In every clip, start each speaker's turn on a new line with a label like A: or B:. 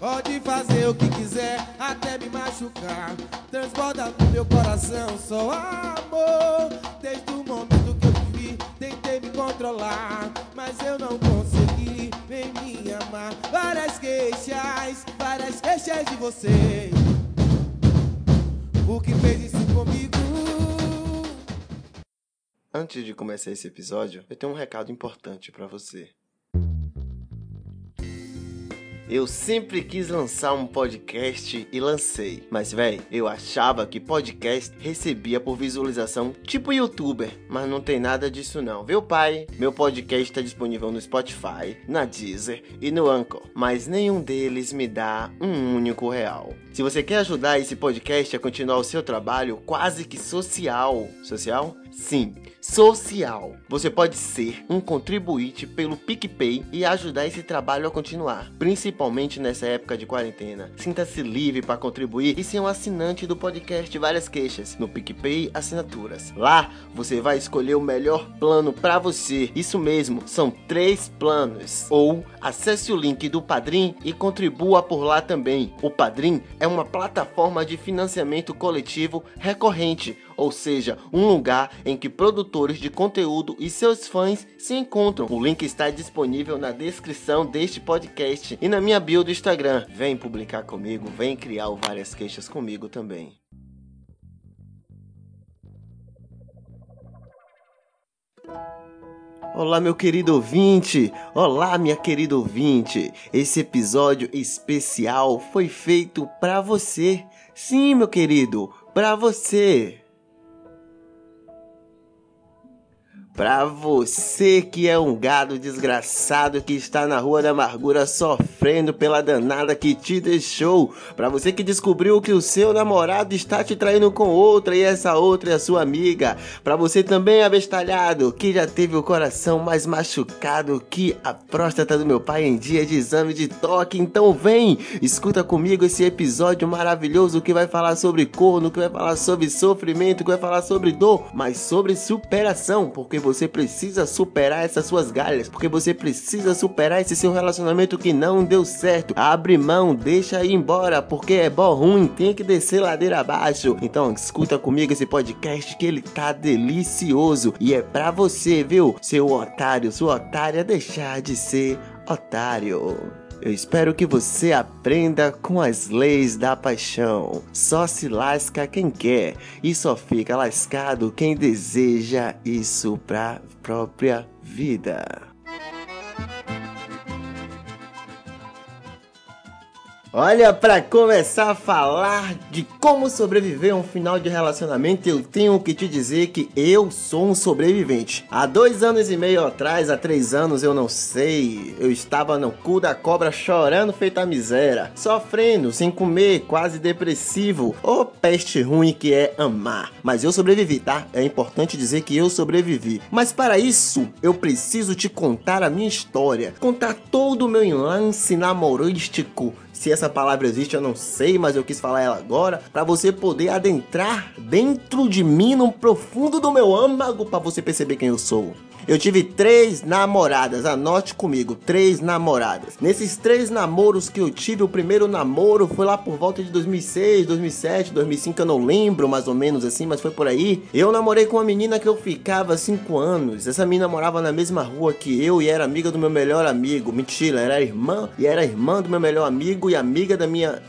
A: Pode fazer o que quiser, até me machucar. Transborda no meu coração só amor. Desde o momento que eu te vi, tentei me controlar, mas eu não consegui. Vem me amar. Várias queixas, várias queixas de você. O que fez isso comigo?
B: Antes de começar esse episódio, eu tenho um recado importante para você. Eu sempre quis lançar um podcast e lancei. Mas, véi, eu achava que podcast recebia por visualização tipo youtuber. Mas não tem nada disso não, viu, pai? Meu podcast está disponível no Spotify, na Deezer e no Anchor. Mas nenhum deles me dá um único real. Se você quer ajudar esse podcast a continuar o seu trabalho quase que social. Social? Sim, social. Você pode ser um contribuinte pelo PicPay e ajudar esse trabalho a continuar, principalmente nessa época de quarentena. Sinta-se livre para contribuir e ser um assinante do podcast Várias Queixas no PicPay Assinaturas. Lá você vai escolher o melhor plano para você. Isso mesmo, são três planos. Ou acesse o link do Padrim e contribua por lá também. O Padrim é uma plataforma de financiamento coletivo recorrente ou seja, um lugar em que produtores de conteúdo e seus fãs se encontram. O link está disponível na descrição deste podcast e na minha bio do Instagram. Vem publicar comigo, vem criar várias queixas comigo também. Olá, meu querido ouvinte! Olá, minha querida ouvinte! Esse episódio especial foi feito para você. Sim, meu querido, para você. Pra você que é um gado desgraçado que está na rua da amargura sofrendo pela danada que te deixou. Pra você que descobriu que o seu namorado está te traindo com outra e essa outra é a sua amiga. Pra você também abestalhado que já teve o coração mais machucado que a próstata do meu pai em dia de exame de toque. Então vem, escuta comigo esse episódio maravilhoso que vai falar sobre corno, que vai falar sobre sofrimento, que vai falar sobre dor, mas sobre superação, porque você precisa superar essas suas galhas, porque você precisa superar esse seu relacionamento que não deu certo. Abre mão, deixa ir embora, porque é bom ruim, tem que descer ladeira abaixo. Então, escuta comigo esse podcast que ele tá delicioso e é pra você, viu? Seu otário, sua otária deixar de ser otário. Eu espero que você aprenda com as leis da paixão. Só se lasca quem quer e só fica lascado quem deseja isso pra própria vida. Olha, para começar a falar de como sobreviver a um final de relacionamento, eu tenho que te dizer que eu sou um sobrevivente. Há dois anos e meio atrás, há três anos, eu não sei, eu estava no cu da cobra chorando feita miséria, sofrendo, sem comer, quase depressivo. Ô peste ruim que é amar. Mas eu sobrevivi, tá? É importante dizer que eu sobrevivi. Mas para isso, eu preciso te contar a minha história, contar todo o meu lance namorístico se essa palavra existe, eu não sei, mas eu quis falar ela agora, para você poder adentrar dentro de mim, no profundo do meu âmago, para você perceber quem eu sou. Eu tive três namoradas, anote comigo, três namoradas. Nesses três namoros que eu tive, o primeiro namoro foi lá por volta de 2006, 2007, 2005, eu não lembro mais ou menos assim, mas foi por aí. Eu namorei com uma menina que eu ficava cinco anos. Essa menina morava na mesma rua que eu e era amiga do meu melhor amigo. Mentira, era irmã e era irmã do meu melhor amigo e amiga da minha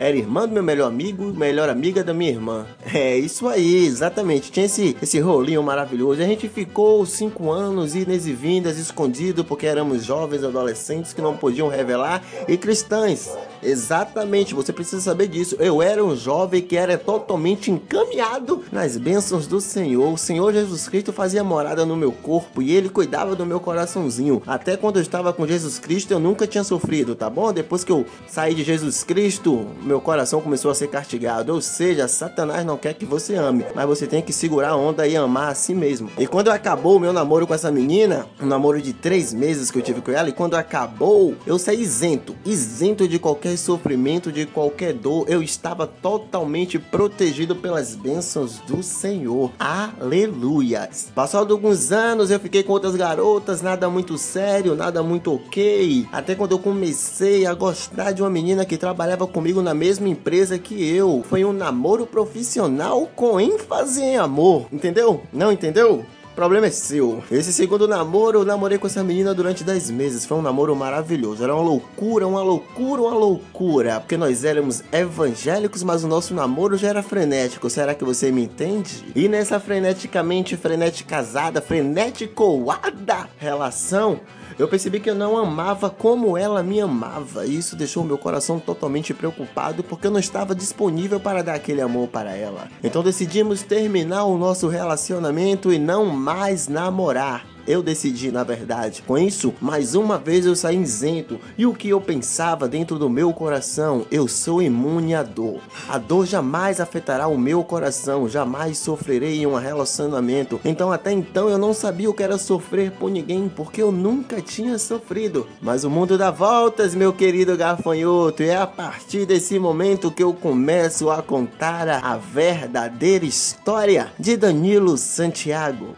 B: era irmã do meu melhor amigo, melhor amiga da minha irmã. É isso aí, exatamente. Tinha esse, esse rolinho maravilhoso. A gente ficou cinco anos idas e vindas, escondido, porque éramos jovens adolescentes que não podiam revelar e cristãs. Exatamente, você precisa saber disso. Eu era um jovem que era totalmente encaminhado nas bênçãos do Senhor. O Senhor Jesus Cristo fazia morada no meu corpo e ele cuidava do meu coraçãozinho. Até quando eu estava com Jesus Cristo, eu nunca tinha sofrido, tá bom? Depois que eu saí de Jesus Cristo, meu coração começou a ser castigado. Ou seja, Satanás não quer que você ame, mas você tem que segurar a onda e amar a si mesmo. E quando acabou o meu namoro com essa menina, um namoro de três meses que eu tive com ela, e quando acabou, eu saí isento, isento de qualquer qualquer sofrimento, de qualquer dor. Eu estava totalmente protegido pelas bênçãos do Senhor. Aleluias. Passado alguns anos, eu fiquei com outras garotas, nada muito sério, nada muito ok. Até quando eu comecei a gostar de uma menina que trabalhava comigo na mesma empresa que eu. Foi um namoro profissional com ênfase em amor. Entendeu? Não entendeu? Problema é seu. Esse segundo namoro, eu namorei com essa menina durante 10 meses. Foi um namoro maravilhoso. Era uma loucura, uma loucura, uma loucura. Porque nós éramos evangélicos, mas o nosso namoro já era frenético. Será que você me entende? E nessa freneticamente freneticazada, freneticoada relação, eu percebi que eu não amava como ela me amava. E isso deixou meu coração totalmente preocupado porque eu não estava disponível para dar aquele amor para ela. Então decidimos terminar o nosso relacionamento e não mais namorar eu decidi, na verdade. Com isso, mais uma vez eu saí isento. E o que eu pensava dentro do meu coração? Eu sou imune à dor. A dor jamais afetará o meu coração, jamais sofrerei em um relacionamento. Então, até então, eu não sabia o que era sofrer por ninguém, porque eu nunca tinha sofrido. Mas o mundo dá voltas, meu querido gafanhoto, e é a partir desse momento que eu começo a contar a verdadeira história de Danilo Santiago.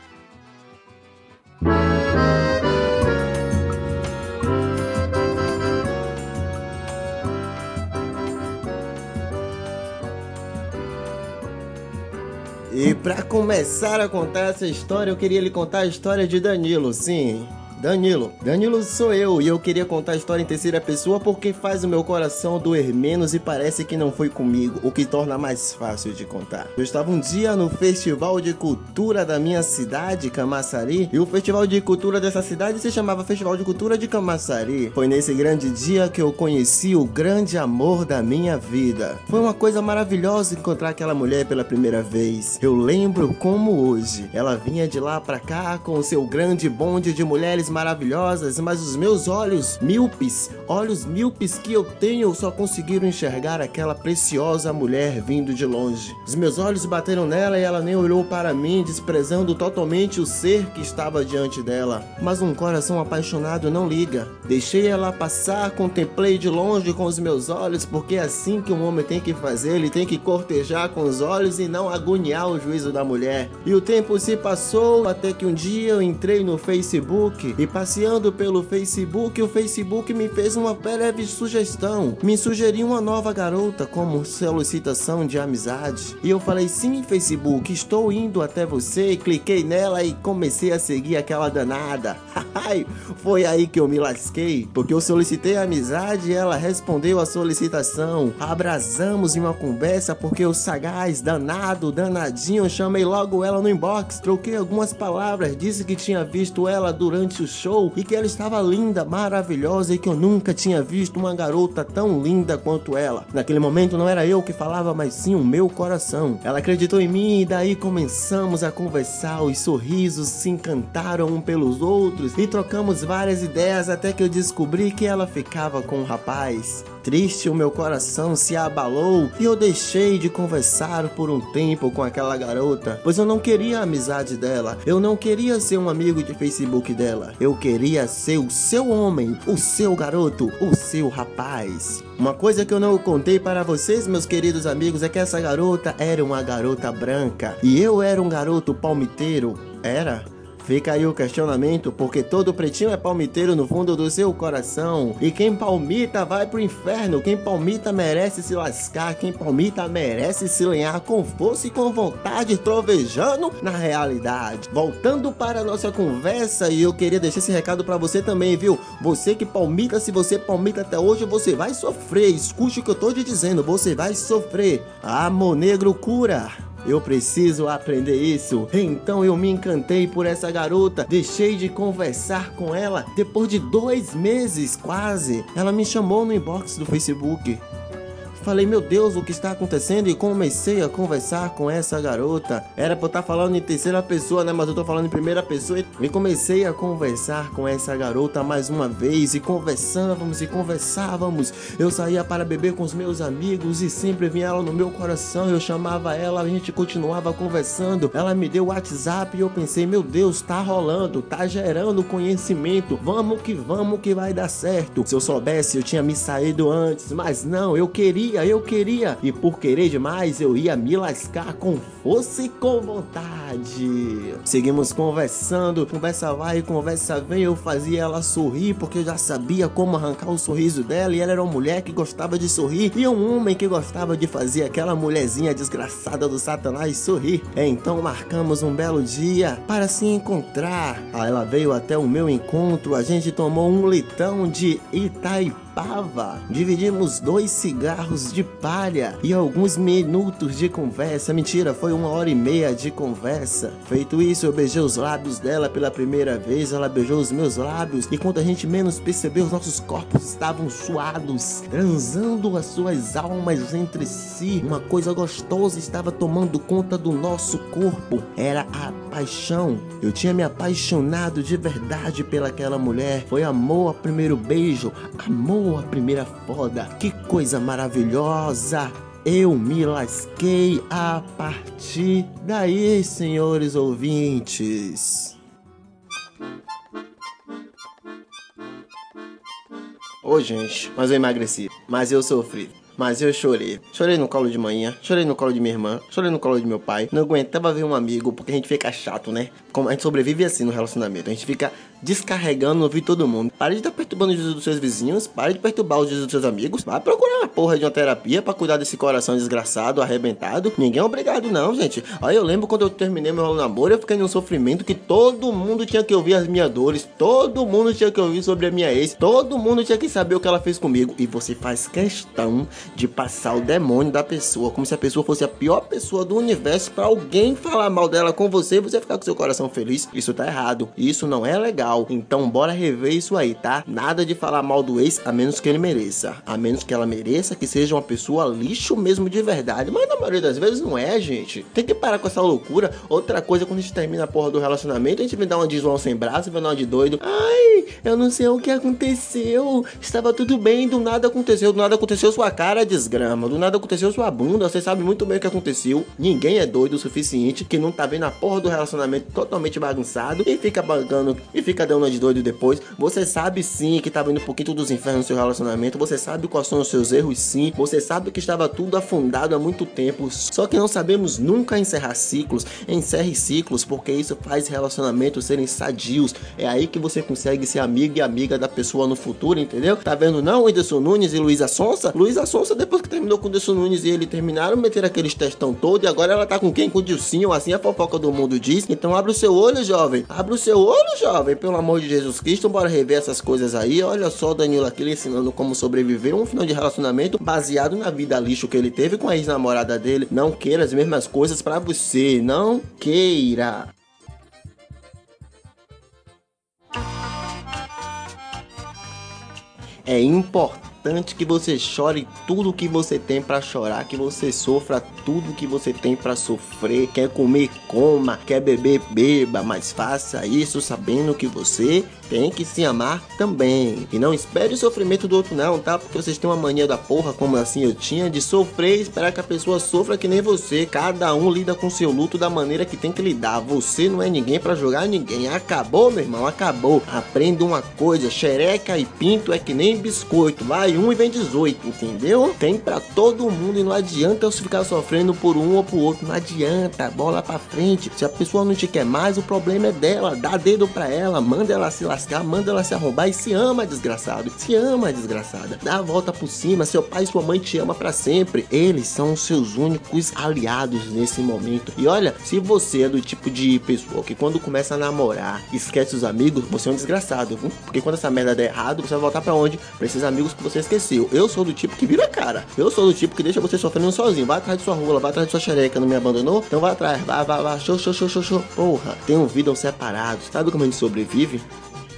B: Para começar a contar essa história, eu queria lhe contar a história de Danilo, sim. Danilo. Danilo sou eu e eu queria contar a história em terceira pessoa porque faz o meu coração doer menos e parece que não foi comigo, o que torna mais fácil de contar. Eu estava um dia no Festival de Cultura da minha cidade, Camaçari, e o Festival de Cultura dessa cidade se chamava Festival de Cultura de Camaçari. Foi nesse grande dia que eu conheci o grande amor da minha vida. Foi uma coisa maravilhosa encontrar aquela mulher pela primeira vez. Eu lembro como hoje. Ela vinha de lá para cá com o seu grande bonde de mulheres maravilhosas, mas os meus olhos míopes, olhos míopes que eu tenho, só conseguiram enxergar aquela preciosa mulher vindo de longe. Os meus olhos bateram nela e ela nem olhou para mim, desprezando totalmente o ser que estava diante dela. Mas um coração apaixonado não liga. Deixei ela passar, contemplei de longe com os meus olhos, porque é assim que um homem tem que fazer, ele tem que cortejar com os olhos e não agoniar o juízo da mulher. E o tempo se passou até que um dia eu entrei no Facebook e passeando pelo Facebook, o Facebook me fez uma breve sugestão. Me sugeriu uma nova garota como solicitação de amizade. E eu falei: sim, Facebook, estou indo até você. E cliquei nela e comecei a seguir aquela danada. Foi aí que eu me lasquei, porque eu solicitei amizade e ela respondeu a solicitação. Abrasamos em uma conversa porque o sagaz, danado, danadinho, chamei logo ela no inbox, troquei algumas palavras, disse que tinha visto ela durante o show e que ela estava linda, maravilhosa e que eu nunca tinha visto uma garota tão linda quanto ela. Naquele momento não era eu que falava, mas sim o meu coração. Ela acreditou em mim e daí começamos a conversar, os sorrisos se encantaram um pelos outros e trocamos várias ideias até que eu descobri que ela ficava com um rapaz. Triste, o meu coração se abalou e eu deixei de conversar por um tempo com aquela garota, pois eu não queria a amizade dela, eu não queria ser um amigo de Facebook dela, eu queria ser o seu homem, o seu garoto, o seu rapaz. Uma coisa que eu não contei para vocês, meus queridos amigos, é que essa garota era uma garota branca e eu era um garoto palmiteiro. Era? Fica aí o questionamento, porque todo pretinho é palmiteiro no fundo do seu coração. E quem palmita vai pro inferno. Quem palmita merece se lascar. Quem palmita merece se lenhar com força e com vontade, trovejando na realidade. Voltando para a nossa conversa, e eu queria deixar esse recado para você também, viu? Você que palmita, se você palmita até hoje, você vai sofrer. Escute o que eu tô te dizendo, você vai sofrer. Amor negro cura. Eu preciso aprender isso. Então eu me encantei por essa garota. Deixei de conversar com ela depois de dois meses, quase. Ela me chamou no inbox do Facebook. Falei, meu Deus, o que está acontecendo? E comecei a conversar com essa garota. Era pra eu estar falando em terceira pessoa, né? Mas eu tô falando em primeira pessoa. E comecei a conversar com essa garota mais uma vez. E conversávamos e conversávamos. Eu saía para beber com os meus amigos e sempre vinha ela no meu coração. Eu chamava ela, a gente continuava conversando. Ela me deu o WhatsApp e eu pensei, meu Deus, tá rolando, tá gerando conhecimento. Vamos que vamos que vai dar certo. Se eu soubesse, eu tinha me saído antes. Mas não, eu queria, eu queria. E por querer demais, eu ia me lascar com força e com vontade. Seguimos conversando, conversa vai, conversa vem. Eu fazia ela sorrir porque eu já sabia como arrancar o sorriso dela. E ela era uma mulher que gostava de sorrir e um homem que gostava de fazer aquela mulherzinha desgraçada do Satanás sorrir. Então marcamos um belo dia para se encontrar. Ela veio até o meu encontro, a gente tomou um litão de Itaipava Pava. Dividimos dois cigarros de palha e alguns minutos de conversa. Mentira, foi uma hora e meia de conversa. Feito isso, eu beijei os lábios dela pela primeira vez. Ela beijou os meus lábios e quando a gente menos percebeu, os nossos corpos estavam suados, transando as suas almas entre si. Uma coisa gostosa estava tomando conta do nosso corpo. Era a paixão. Eu tinha me apaixonado de verdade pelaquela mulher. Foi amor a primeiro beijo, amor a primeira foda. Que coisa maravilhosa! Eu me lasquei a partir daí, senhores ouvintes. Ô, gente, mas eu emagreci, mas eu sofri. Mas eu chorei. Chorei no colo de manhã, chorei no colo de minha irmã, chorei no colo de meu pai. Não aguentava ver um amigo, porque a gente fica chato, né? Como a gente sobrevive assim no relacionamento. A gente fica descarregando no ouvido todo mundo. Pare de estar perturbando os dias dos seus vizinhos, pare de perturbar os dias dos seus amigos. Vai procurar uma porra de uma terapia para cuidar desse coração desgraçado, arrebentado. Ninguém é obrigado, não, gente. Aí eu lembro quando eu terminei meu namoro, eu fiquei num sofrimento que todo mundo tinha que ouvir as minhas dores, todo mundo tinha que ouvir sobre a minha ex, todo mundo tinha que saber o que ela fez comigo. E você faz questão de passar o demônio da pessoa, como se a pessoa fosse a pior pessoa do universo para alguém falar mal dela com você e você ficar com seu coração feliz. Isso tá errado. Isso não é legal legal. Então bora rever isso aí, tá? Nada de falar mal do ex a menos que ele mereça. A menos que ela mereça que seja uma pessoa lixo mesmo de verdade. Mas na maioria das vezes não é, gente. Tem que parar com essa loucura. Outra coisa, quando a gente termina a porra do relacionamento, a gente vem dar uma de João sem braço, vem dar uma de doido. Ai, eu não sei o que aconteceu. Estava tudo bem, do nada aconteceu. Do nada aconteceu sua cara desgrama. Do nada aconteceu sua bunda. Você sabe muito bem o que aconteceu. Ninguém é doido o suficiente que não tá vendo a porra do relacionamento totalmente bagunçado e fica bagando e fica cada uma de doido depois. Você sabe sim que estava indo um pouquinho dos infernos no seu relacionamento. Você sabe quais são os seus erros, sim. Você sabe que estava tudo afundado há muito tempo. Só que não sabemos nunca encerrar ciclos. Encerre ciclos, porque isso faz relacionamentos serem sadios. É aí que você consegue ser amigo e amiga da pessoa no futuro, entendeu? Tá vendo não, Whindersson Nunes e Luísa Sonsa? Luísa Sonsa, depois que terminou com o Whindersson Nunes e ele terminaram, meter aqueles testão todo. E agora ela tá com quem? Com o Dilcinho, assim a fofoca do mundo diz. Então abre o seu olho, jovem. Abre o seu olho, jovem, pelo pelo amor de Jesus Cristo, bora rever essas coisas aí. Olha só o Danilo aqui ensinando como sobreviver um final de relacionamento baseado na vida lixo que ele teve com a ex-namorada dele. Não queira as mesmas coisas para você, não queira. É importante que você chore tudo que você tem para chorar, que você sofra tudo que você tem para sofrer. Quer comer, coma, quer beber, beba, mas faça isso sabendo que você tem que se amar também. E não espere o sofrimento do outro não, tá? Porque vocês têm uma mania da porra, como assim eu tinha, de sofrer e esperar que a pessoa sofra que nem você. Cada um lida com seu luto da maneira que tem que lidar. Você não é ninguém para jogar ninguém. Acabou, meu irmão, acabou. Aprenda uma coisa, xereca e pinto é que nem biscoito. Vai um e vem 18, entendeu? Tem para todo mundo e não adianta você ficar sofrendo por um ou por outro. Não adianta, bola para frente. Se a pessoa não te quer mais, o problema é dela. Dá dedo para ela, manda ela se lascar lascar, manda ela se arrombar e se ama, desgraçado. Se ama, desgraçada. Dá a volta por cima, seu pai e sua mãe te ama para sempre. Eles são seus únicos aliados nesse momento. E olha, se você é do tipo de pessoa que quando começa a namorar, esquece os amigos, você é um desgraçado, viu? Porque quando essa merda der errado, você vai voltar para onde? Pra esses amigos que você esqueceu. Eu sou do tipo que vira cara. Eu sou do tipo que deixa você sofrendo sozinho. Vai atrás de sua rola, vai atrás de sua xereca, não me abandonou? Então vai atrás, vai, vai, vai, show, show, show, show, show. Porra, tenham vida separados. Sabe como a gente sobrevive?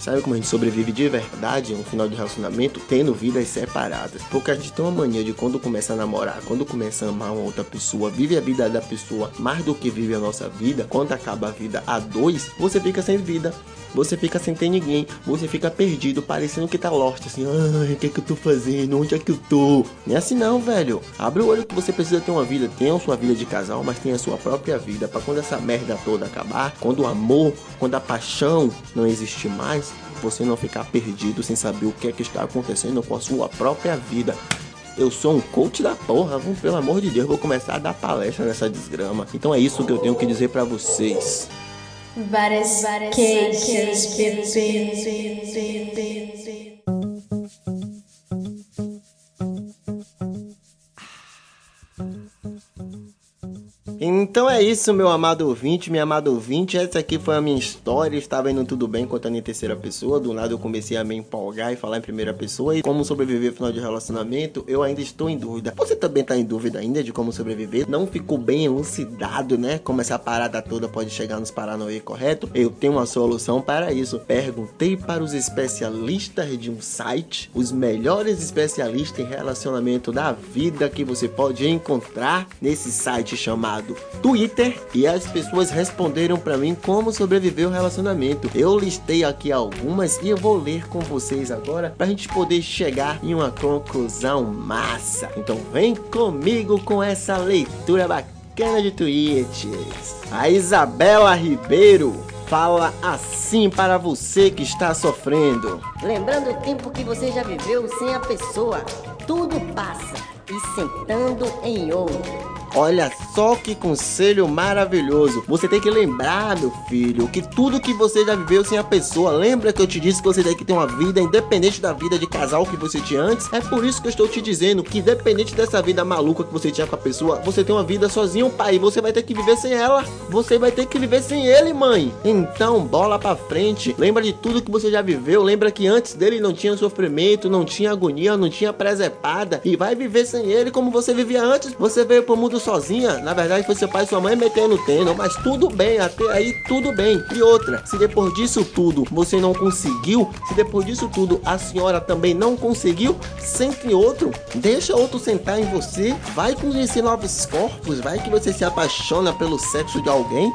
B: Sabe como a gente sobrevive de verdade em um final de relacionamento? Tendo vidas separadas. Porque a gente tem uma mania de quando começa a namorar, quando começa a amar uma outra pessoa, vive a vida da pessoa mais do que vive a nossa vida. Quando acaba a vida a dois, você fica sem vida você fica sem ter ninguém, você fica perdido, parecendo que tá lost, assim, ai, o que é que eu tô fazendo? Onde é que eu tô? Não é assim não, velho. Abre o olho que você precisa ter uma vida, tenha sua vida de casal, mas tenha sua própria vida, para quando essa merda toda acabar, quando o amor, quando a paixão não existir mais, você não ficar perdido sem saber o que é que está acontecendo com a sua própria vida. Eu sou um coach da porra, vamos, pelo amor de Deus, vou começar a dar palestra nessa desgrama. Então é isso que eu tenho que dizer para vocês.
C: Várias, várias queixas, bebê.
B: Então é isso, meu amado ouvinte, minha amada ouvinte. Essa aqui foi a minha história. Estava indo tudo bem contando em terceira pessoa. Do nada eu comecei a me empolgar e falar em primeira pessoa. E como sobreviver ao final de relacionamento, eu ainda estou em dúvida. Você também está em dúvida ainda de como sobreviver? Não ficou bem elucidado, né? Como essa parada toda pode chegar nos Paranauê, correto? Eu tenho uma solução para isso. Perguntei para os especialistas de um site, os melhores especialistas em relacionamento da vida que você pode encontrar nesse site chamado Twitter e as pessoas responderam para mim como sobreviver o relacionamento. Eu listei aqui algumas e eu vou ler com vocês agora pra gente poder chegar em uma conclusão massa. Então vem comigo com essa leitura bacana de tweets. A Isabela Ribeiro fala assim para você que está sofrendo.
D: Lembrando o tempo que você já viveu sem a pessoa, tudo passa e sentando em outro.
B: Olha só que conselho maravilhoso. Você tem que lembrar, meu filho, que tudo que você já viveu sem a pessoa, lembra que eu te disse que você tem que ter uma vida independente da vida de casal que você tinha antes? É por isso que eu estou te dizendo que independente dessa vida maluca que você tinha com a pessoa, você tem uma vida sozinho, pai, você vai ter que viver sem ela. Você vai ter que viver sem ele, mãe. Então, bola para frente. Lembra de tudo que você já viveu, lembra que antes dele não tinha sofrimento, não tinha agonia, não tinha presepada e vai viver sem ele como você vivia antes. Você veio pro mundo sozinha, na verdade foi seu pai e sua mãe metendo tênis, mas tudo bem, até aí tudo bem. E outra, se depois disso tudo você não conseguiu, se depois disso tudo a senhora também não conseguiu, sente outro, deixa outro sentar em você, vai conhecer novos corpos, vai que você se apaixona pelo sexo de alguém.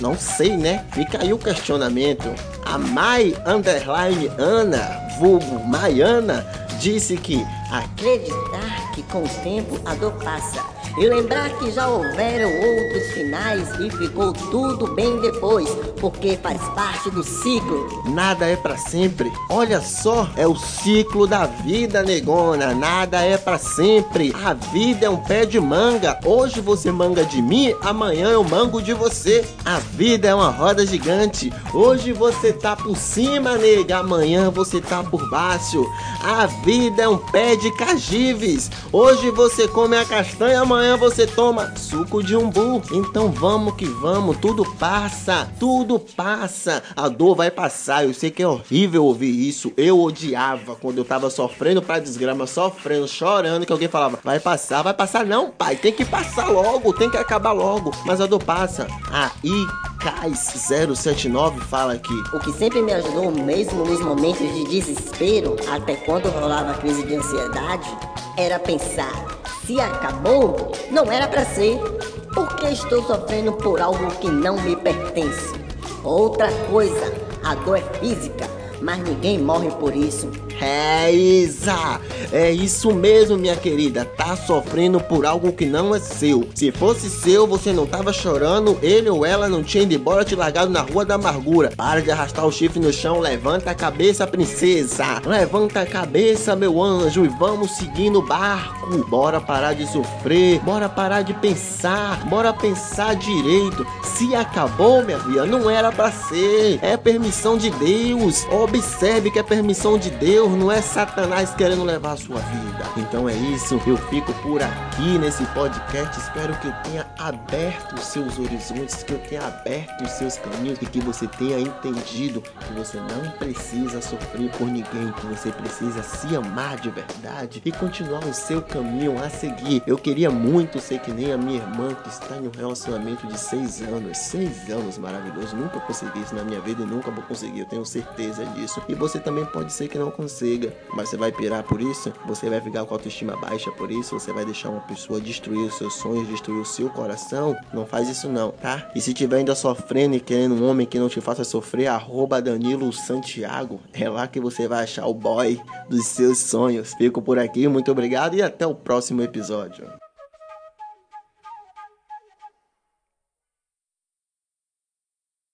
B: Não sei, né? Fica aí o questionamento. A Mai Underline Ana, vulgo Maiana, disse que
D: acreditar que com o tempo a dor passa e lembrar que já houveram outros finais e ficou tudo bem depois, porque faz parte do ciclo.
B: Nada é para sempre. Olha só, é o ciclo da vida, negona. Nada é para sempre. A vida é um pé de manga. Hoje você manga de mim, amanhã eu mango de você. A vida é uma roda gigante. Hoje você tá por cima, nega, amanhã você tá por baixo. A vida é um pé de cajives. Hoje você come a castanha, amanhã amanhã você toma suco de umbu. Então vamos que vamos, tudo passa, tudo passa. A dor vai passar. Eu sei que é horrível ouvir isso. Eu odiava quando eu tava sofrendo pra desgrama, sofrendo, chorando, que alguém falava: vai passar, vai passar. Não, pai, tem que passar logo, tem que acabar logo. Mas a dor passa. Aí. Cais079 fala aqui.
D: O que sempre me ajudou, mesmo nos momentos de desespero, até quando rolava crise de ansiedade, era pensar se acabou, não era para ser. Porque estou sofrendo por algo que não me pertence. Outra coisa, a dor é física, mas ninguém morre por isso.
B: É Isa, é isso mesmo, minha querida. Tá sofrendo por algo que não é seu. Se fosse seu, você não tava chorando, ele ou ela não tinha ido embora te largado na rua da amargura. Para de arrastar o chifre no chão, levanta a cabeça, princesa. Levanta a cabeça, meu anjo, e vamos seguir no barco. Bora parar de sofrer, bora parar de pensar, bora pensar direito. Se acabou, minha filha, não era para ser. É permissão de Deus. Observe que é permissão de Deus. Não é Satanás querendo levar a sua vida. Então é isso, eu fico por aqui nesse podcast. Espero que eu tenha aberto os seus horizontes, que eu tenha aberto os seus caminhos e que você tenha entendido que você não precisa sofrer por ninguém, que você precisa se amar de verdade e continuar o seu caminho a seguir. Eu queria muito ser que nem a minha irmã que está em um relacionamento de seis anos. Seis anos maravilhoso. Nunca consegui isso na minha vida e nunca vou conseguir, eu tenho certeza disso. E você também pode ser que não consiga, mas você vai pirar por isso? Você vai ficar com a autoestima baixa por isso? Você vai deixar uma pessoa destruir os seus sonhos, destruir o seu coração? Não faz isso não, tá? E se tiver ainda sofrendo e querendo um homem que não te faça sofrer, arroba Danilo Santiago, é lá que você vai achar o boy dos seus sonhos. Fico por aqui, muito obrigado e até o próximo episódio.